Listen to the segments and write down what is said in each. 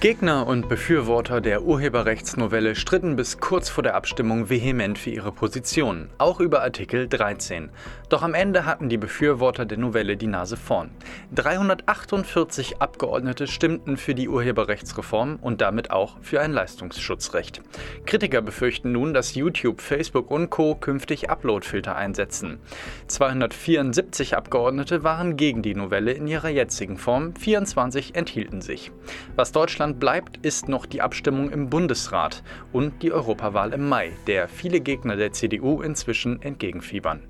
Gegner und Befürworter der Urheberrechtsnovelle stritten bis kurz vor der Abstimmung vehement für ihre Position, auch über Artikel 13. Doch am Ende hatten die Befürworter der Novelle die Nase vorn. 348 Abgeordnete stimmten für die Urheberrechtsreform und damit auch für ein Leistungsschutzrecht. Kritiker befürchten nun, dass YouTube, Facebook und Co. künftig Uploadfilter einsetzen. 274 Abgeordnete waren gegen die Novelle in ihrer jetzigen Form, 24 enthielten sich. Was Deutschland Deutschland bleibt, ist noch die Abstimmung im Bundesrat und die Europawahl im Mai, der viele Gegner der CDU inzwischen entgegenfiebern.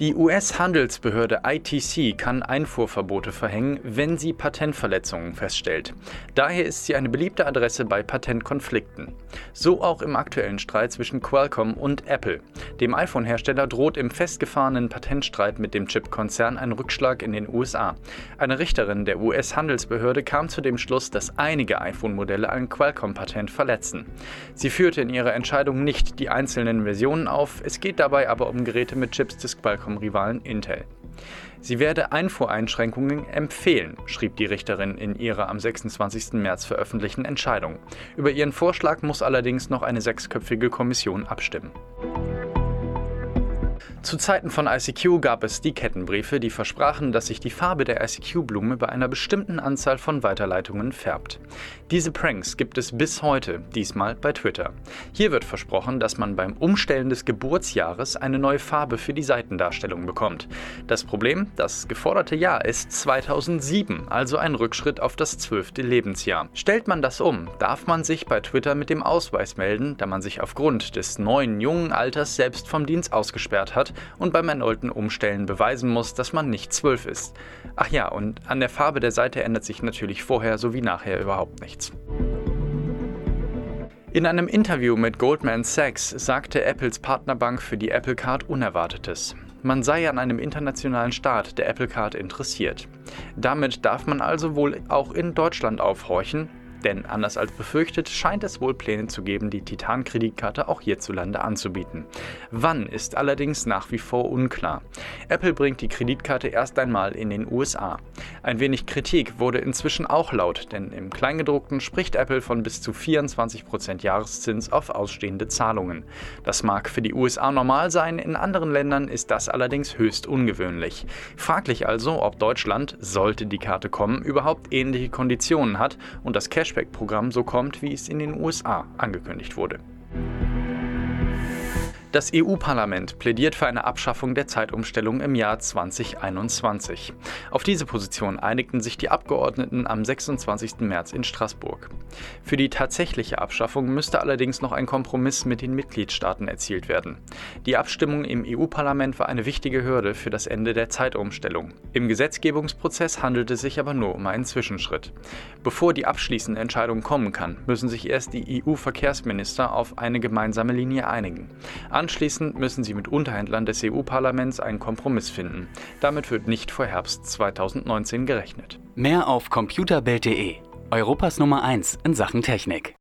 Die US-Handelsbehörde ITC kann Einfuhrverbote verhängen, wenn sie Patentverletzungen feststellt. Daher ist sie eine beliebte Adresse bei Patentkonflikten. So auch im aktuellen Streit zwischen Qualcomm und Apple. Dem iPhone-Hersteller droht im festgefahrenen Patentstreit mit dem Chip-Konzern ein Rückschlag in den USA. Eine Richterin der US-Handelsbehörde kam zu dem Schluss, dass einige iPhone-Modelle ein Qualcomm-Patent verletzen. Sie führte in ihrer Entscheidung nicht die einzelnen Versionen auf, es geht dabei aber um Geräte mit Chips des Qualcomm vom Rivalen Intel. Sie werde Einfuhreinschränkungen empfehlen, schrieb die Richterin in ihrer am 26. März veröffentlichten Entscheidung. Über ihren Vorschlag muss allerdings noch eine sechsköpfige Kommission abstimmen. Zu Zeiten von ICQ gab es die Kettenbriefe, die versprachen, dass sich die Farbe der ICQ-Blume bei einer bestimmten Anzahl von Weiterleitungen färbt. Diese Pranks gibt es bis heute, diesmal bei Twitter. Hier wird versprochen, dass man beim Umstellen des Geburtsjahres eine neue Farbe für die Seitendarstellung bekommt. Das Problem, das geforderte Jahr ist 2007, also ein Rückschritt auf das zwölfte Lebensjahr. Stellt man das um, darf man sich bei Twitter mit dem Ausweis melden, da man sich aufgrund des neuen jungen Alters selbst vom Dienst ausgesperrt hat und beim erneuten Umstellen beweisen muss, dass man nicht zwölf ist. Ach ja, und an der Farbe der Seite ändert sich natürlich vorher sowie nachher überhaupt nichts. In einem Interview mit Goldman Sachs sagte Apples Partnerbank für die Apple Card Unerwartetes. Man sei an einem internationalen Start der Apple Card interessiert. Damit darf man also wohl auch in Deutschland aufhorchen, denn anders als befürchtet scheint es wohl Pläne zu geben, die Titan-Kreditkarte auch hierzulande anzubieten. Wann ist allerdings nach wie vor unklar. Apple bringt die Kreditkarte erst einmal in den USA. Ein wenig Kritik wurde inzwischen auch laut, denn im Kleingedruckten spricht Apple von bis zu 24% Jahreszins auf ausstehende Zahlungen. Das mag für die USA normal sein, in anderen Ländern ist das allerdings höchst ungewöhnlich. Fraglich also, ob Deutschland, sollte die Karte kommen, überhaupt ähnliche Konditionen hat und das Cash Cashback-Programm so kommt, wie es in den USA angekündigt wurde. Das EU-Parlament plädiert für eine Abschaffung der Zeitumstellung im Jahr 2021. Auf diese Position einigten sich die Abgeordneten am 26. März in Straßburg. Für die tatsächliche Abschaffung müsste allerdings noch ein Kompromiss mit den Mitgliedstaaten erzielt werden. Die Abstimmung im EU-Parlament war eine wichtige Hürde für das Ende der Zeitumstellung. Im Gesetzgebungsprozess handelt es sich aber nur um einen Zwischenschritt. Bevor die abschließende Entscheidung kommen kann, müssen sich erst die EU-Verkehrsminister auf eine gemeinsame Linie einigen. Anschließend müssen sie mit Unterhändlern des EU-Parlaments einen Kompromiss finden. Damit wird nicht vor Herbst 2019 gerechnet. Mehr auf computerbild.de, Europas Nummer 1 in Sachen Technik.